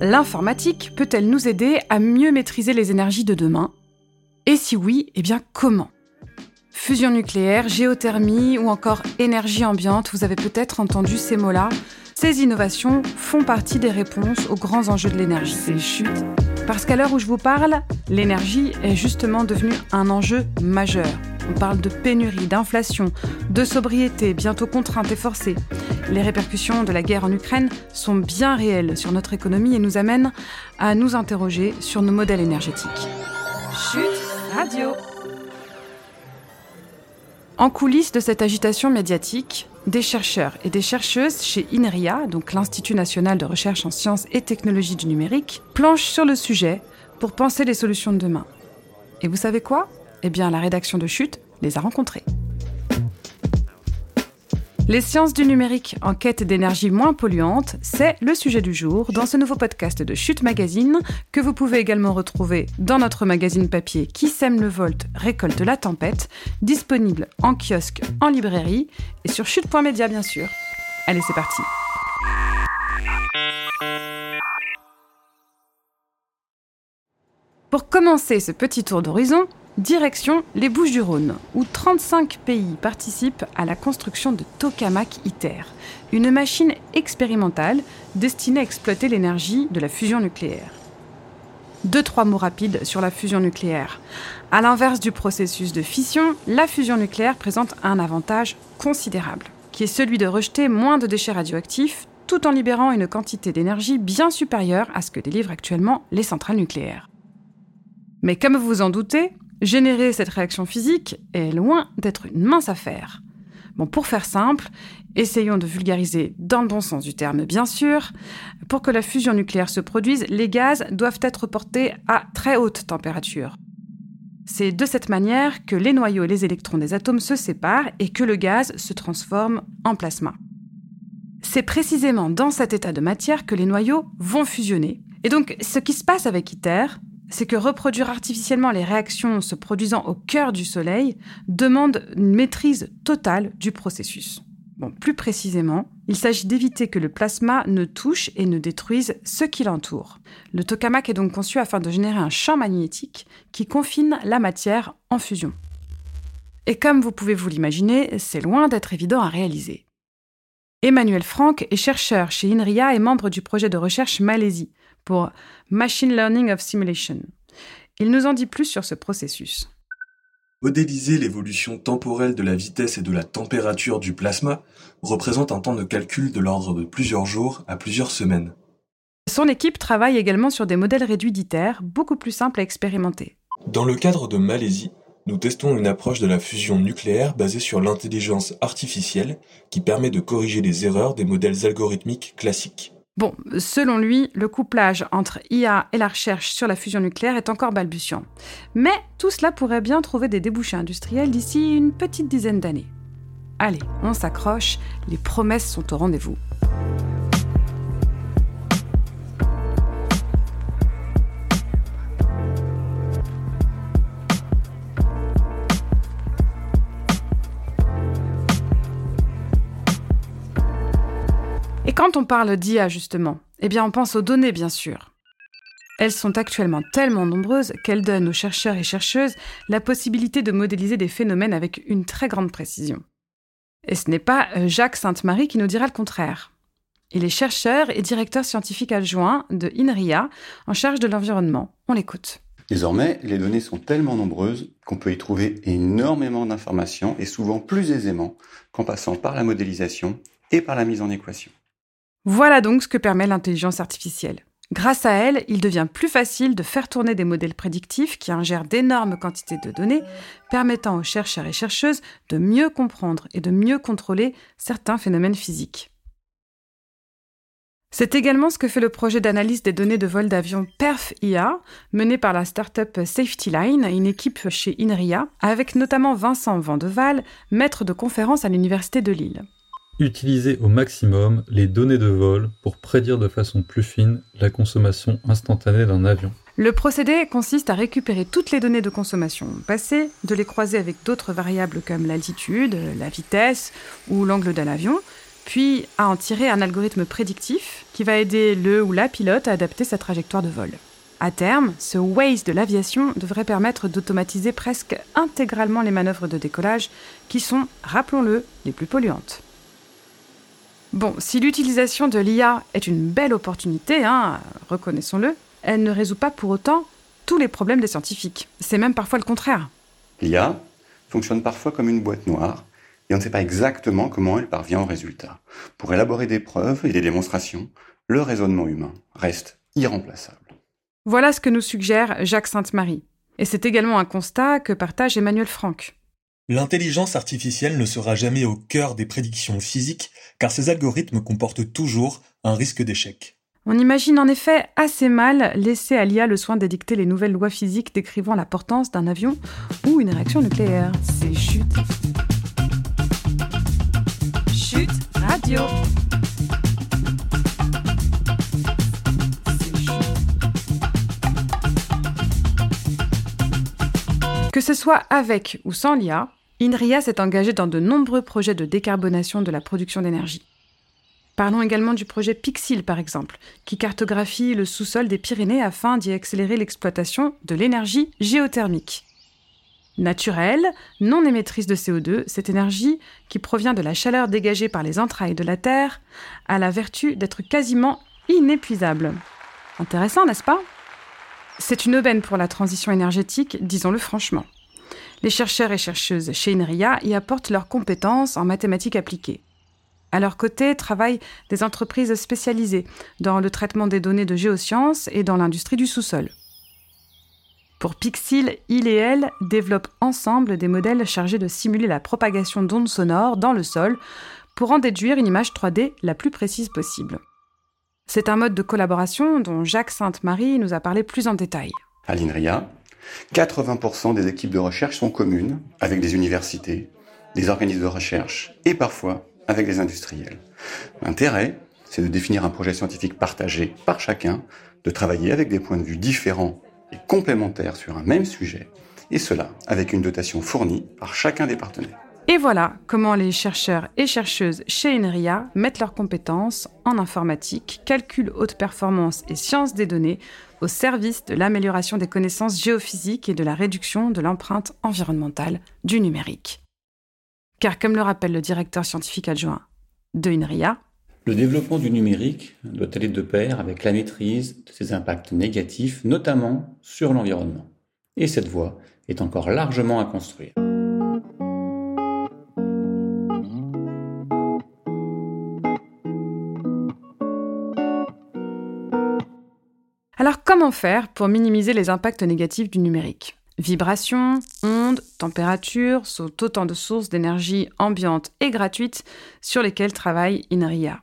L'informatique peut-elle nous aider à mieux maîtriser les énergies de demain? Et si oui, eh bien comment? Fusion nucléaire, géothermie ou encore énergie ambiante, vous avez peut-être entendu ces mots-là. Ces innovations font partie des réponses aux grands enjeux de l'énergie. C'est chute. Parce qu'à l'heure où je vous parle, l'énergie est justement devenue un enjeu majeur. On parle de pénurie, d'inflation, de sobriété, bientôt contrainte et forcée. Les répercussions de la guerre en Ukraine sont bien réelles sur notre économie et nous amènent à nous interroger sur nos modèles énergétiques. Chute radio. En coulisses de cette agitation médiatique, des chercheurs et des chercheuses chez INRIA, donc l'Institut national de recherche en sciences et technologies du numérique, planchent sur le sujet pour penser les solutions de demain. Et vous savez quoi? Eh bien, la rédaction de Chute les a rencontrés. Les sciences du numérique en quête d'énergie moins polluante, c'est le sujet du jour dans ce nouveau podcast de Chute Magazine que vous pouvez également retrouver dans notre magazine papier Qui sème le volt récolte la tempête, disponible en kiosque, en librairie et sur chute.media bien sûr. Allez, c'est parti. Pour commencer ce petit tour d'horizon, Direction les Bouches-du-Rhône, où 35 pays participent à la construction de Tokamak ITER, une machine expérimentale destinée à exploiter l'énergie de la fusion nucléaire. Deux, trois mots rapides sur la fusion nucléaire. À l'inverse du processus de fission, la fusion nucléaire présente un avantage considérable, qui est celui de rejeter moins de déchets radioactifs tout en libérant une quantité d'énergie bien supérieure à ce que délivrent actuellement les centrales nucléaires. Mais comme vous vous en doutez, Générer cette réaction physique est loin d'être une mince affaire. Bon, pour faire simple, essayons de vulgariser dans le bon sens du terme, bien sûr. Pour que la fusion nucléaire se produise, les gaz doivent être portés à très haute température. C'est de cette manière que les noyaux et les électrons des atomes se séparent et que le gaz se transforme en plasma. C'est précisément dans cet état de matière que les noyaux vont fusionner. Et donc, ce qui se passe avec ITER, c'est que reproduire artificiellement les réactions se produisant au cœur du Soleil demande une maîtrise totale du processus. Bon, plus précisément, il s'agit d'éviter que le plasma ne touche et ne détruise ce qui l'entoure. Le tokamak est donc conçu afin de générer un champ magnétique qui confine la matière en fusion. Et comme vous pouvez vous l'imaginer, c'est loin d'être évident à réaliser. Emmanuel Franck est chercheur chez INRIA et membre du projet de recherche Malaisie, pour Machine Learning of Simulation. Il nous en dit plus sur ce processus. Modéliser l'évolution temporelle de la vitesse et de la température du plasma représente un temps de calcul de l'ordre de plusieurs jours à plusieurs semaines. Son équipe travaille également sur des modèles réduits d'ITER, beaucoup plus simples à expérimenter. Dans le cadre de Malaisie, nous testons une approche de la fusion nucléaire basée sur l'intelligence artificielle qui permet de corriger les erreurs des modèles algorithmiques classiques. Bon, selon lui, le couplage entre IA et la recherche sur la fusion nucléaire est encore balbutiant. Mais tout cela pourrait bien trouver des débouchés industriels d'ici une petite dizaine d'années. Allez, on s'accroche, les promesses sont au rendez-vous. Quand on parle d'IA justement, eh bien on pense aux données bien sûr. Elles sont actuellement tellement nombreuses qu'elles donnent aux chercheurs et chercheuses la possibilité de modéliser des phénomènes avec une très grande précision. Et ce n'est pas euh, Jacques Sainte-Marie qui nous dira le contraire. Il est chercheur et directeur scientifique adjoint de INRIA en charge de l'environnement. On l'écoute. Désormais, les données sont tellement nombreuses qu'on peut y trouver énormément d'informations et souvent plus aisément qu'en passant par la modélisation et par la mise en équation. Voilà donc ce que permet l'intelligence artificielle. Grâce à elle, il devient plus facile de faire tourner des modèles prédictifs qui ingèrent d'énormes quantités de données, permettant aux chercheurs et chercheuses de mieux comprendre et de mieux contrôler certains phénomènes physiques. C'est également ce que fait le projet d'analyse des données de vol d'avion PERF-IA, mené par la start-up Safety Line, une équipe chez INRIA, avec notamment Vincent Vandeval, maître de conférence à l'Université de Lille. Utiliser au maximum les données de vol pour prédire de façon plus fine la consommation instantanée d'un avion. Le procédé consiste à récupérer toutes les données de consommation passées, de les croiser avec d'autres variables comme l'altitude, la vitesse ou l'angle d'un avion, puis à en tirer un algorithme prédictif qui va aider le ou la pilote à adapter sa trajectoire de vol. À terme, ce Waze de l'aviation devrait permettre d'automatiser presque intégralement les manœuvres de décollage qui sont, rappelons-le, les plus polluantes. Bon, si l'utilisation de l'IA est une belle opportunité, hein, reconnaissons-le, elle ne résout pas pour autant tous les problèmes des scientifiques. C'est même parfois le contraire. L'IA fonctionne parfois comme une boîte noire et on ne sait pas exactement comment elle parvient au résultat. Pour élaborer des preuves et des démonstrations, le raisonnement humain reste irremplaçable. Voilà ce que nous suggère Jacques Sainte-Marie. Et c'est également un constat que partage Emmanuel Franck. L'intelligence artificielle ne sera jamais au cœur des prédictions physiques car ces algorithmes comportent toujours un risque d'échec. On imagine en effet assez mal laisser à l'IA le soin d'édicter les nouvelles lois physiques décrivant la portance d'un avion ou une réaction nucléaire. C'est chute. Chute radio. Que ce soit avec ou sans l'IA, INRIA s'est engagé dans de nombreux projets de décarbonation de la production d'énergie. Parlons également du projet Pixil, par exemple, qui cartographie le sous-sol des Pyrénées afin d'y accélérer l'exploitation de l'énergie géothermique. Naturelle, non émettrice de CO2, cette énergie, qui provient de la chaleur dégagée par les entrailles de la Terre, a la vertu d'être quasiment inépuisable. Intéressant, n'est-ce pas? C'est une aubaine pour la transition énergétique, disons-le franchement. Les chercheurs et chercheuses chez INRIA y apportent leurs compétences en mathématiques appliquées. À leur côté travaillent des entreprises spécialisées dans le traitement des données de géosciences et dans l'industrie du sous-sol. Pour Pixil, il et elle développent ensemble des modèles chargés de simuler la propagation d'ondes sonores dans le sol pour en déduire une image 3D la plus précise possible. C'est un mode de collaboration dont Jacques Sainte-Marie nous a parlé plus en détail. À l'INRIA, 80% des équipes de recherche sont communes avec des universités, des organismes de recherche et parfois avec des industriels. L'intérêt, c'est de définir un projet scientifique partagé par chacun, de travailler avec des points de vue différents et complémentaires sur un même sujet, et cela avec une dotation fournie par chacun des partenaires. Et voilà comment les chercheurs et chercheuses chez INRIA mettent leurs compétences en informatique, calcul haute performance et sciences des données au service de l'amélioration des connaissances géophysiques et de la réduction de l'empreinte environnementale du numérique. Car comme le rappelle le directeur scientifique adjoint de INRIA, le développement du numérique doit aller de pair avec la maîtrise de ses impacts négatifs, notamment sur l'environnement. Et cette voie est encore largement à construire. Alors comment faire pour minimiser les impacts négatifs du numérique? Vibrations, ondes, température sont autant de sources d'énergie ambiante et gratuite sur lesquelles travaille INRIA.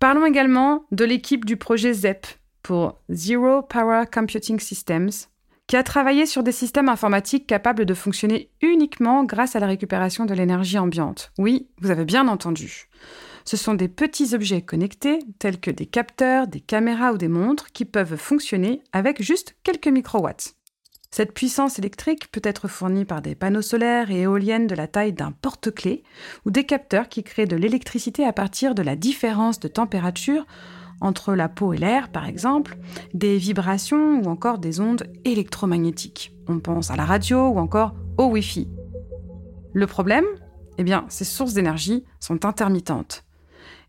Parlons également de l'équipe du projet ZEP pour Zero Power Computing Systems, qui a travaillé sur des systèmes informatiques capables de fonctionner uniquement grâce à la récupération de l'énergie ambiante. Oui, vous avez bien entendu. Ce sont des petits objets connectés, tels que des capteurs, des caméras ou des montres, qui peuvent fonctionner avec juste quelques microwatts. Cette puissance électrique peut être fournie par des panneaux solaires et éoliennes de la taille d'un porte-clés ou des capteurs qui créent de l'électricité à partir de la différence de température entre la peau et l'air, par exemple, des vibrations ou encore des ondes électromagnétiques. On pense à la radio ou encore au Wi-Fi. Le problème? Eh bien, ces sources d'énergie sont intermittentes.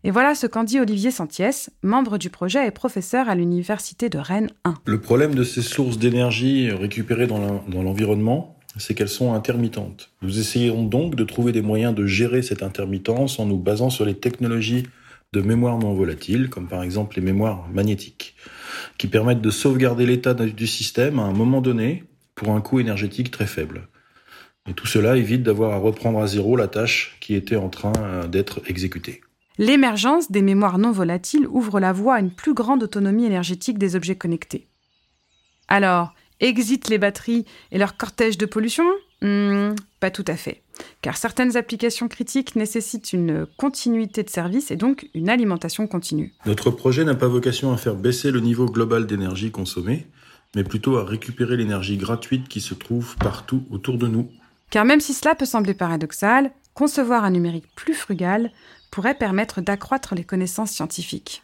Et voilà ce qu'en dit Olivier Santiès, membre du projet et professeur à l'Université de Rennes 1. Le problème de ces sources d'énergie récupérées dans l'environnement, c'est qu'elles sont intermittentes. Nous essayons donc de trouver des moyens de gérer cette intermittence en nous basant sur les technologies de mémoire non volatile, comme par exemple les mémoires magnétiques, qui permettent de sauvegarder l'état du système à un moment donné pour un coût énergétique très faible. Et tout cela évite d'avoir à reprendre à zéro la tâche qui était en train euh, d'être exécutée. L'émergence des mémoires non volatiles ouvre la voie à une plus grande autonomie énergétique des objets connectés. Alors, exit les batteries et leur cortège de pollution? Hmm, Pas tout à fait, car certaines applications critiques nécessitent une continuité de service et donc une alimentation continue. Notre projet n'a pas vocation à faire baisser le niveau global d'énergie consommée, mais plutôt à récupérer l'énergie gratuite qui se trouve partout autour de nous. Car même si cela peut sembler paradoxal, concevoir un numérique plus frugal pourrait permettre d'accroître les connaissances scientifiques.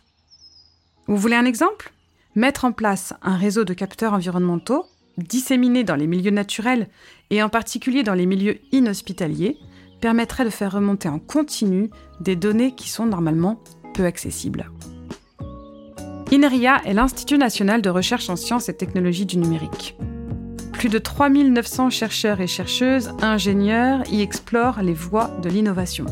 Vous voulez un exemple? Mettre en place un réseau de capteurs environnementaux disséminés dans les milieux naturels et en particulier dans les milieux inhospitaliers permettrait de faire remonter en continu des données qui sont normalement peu accessibles. INRIA est l'Institut national de recherche en sciences et technologies du numérique. Plus de 3900 chercheurs et chercheuses, ingénieurs y explorent les voies de l'innovation.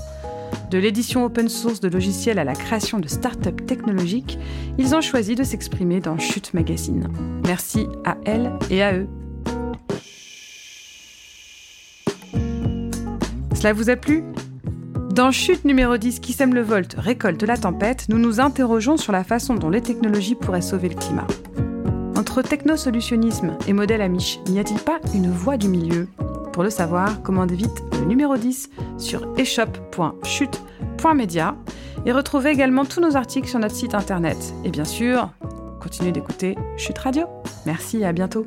De l'édition open source de logiciels à la création de start-up technologiques, ils ont choisi de s'exprimer dans Chute Magazine. Merci à elles et à eux. Cela vous a plu? Dans Chute numéro 10 qui sème le volt, récolte la tempête, nous nous interrogeons sur la façon dont les technologies pourraient sauver le climat. Entre technosolutionnisme et modèle Amish, n'y a-t-il pas une voie du milieu? Pour le savoir, commandez vite le numéro 10 sur eshop.chute.media et retrouvez également tous nos articles sur notre site internet. Et bien sûr, continuez d'écouter Chute Radio. Merci et à bientôt.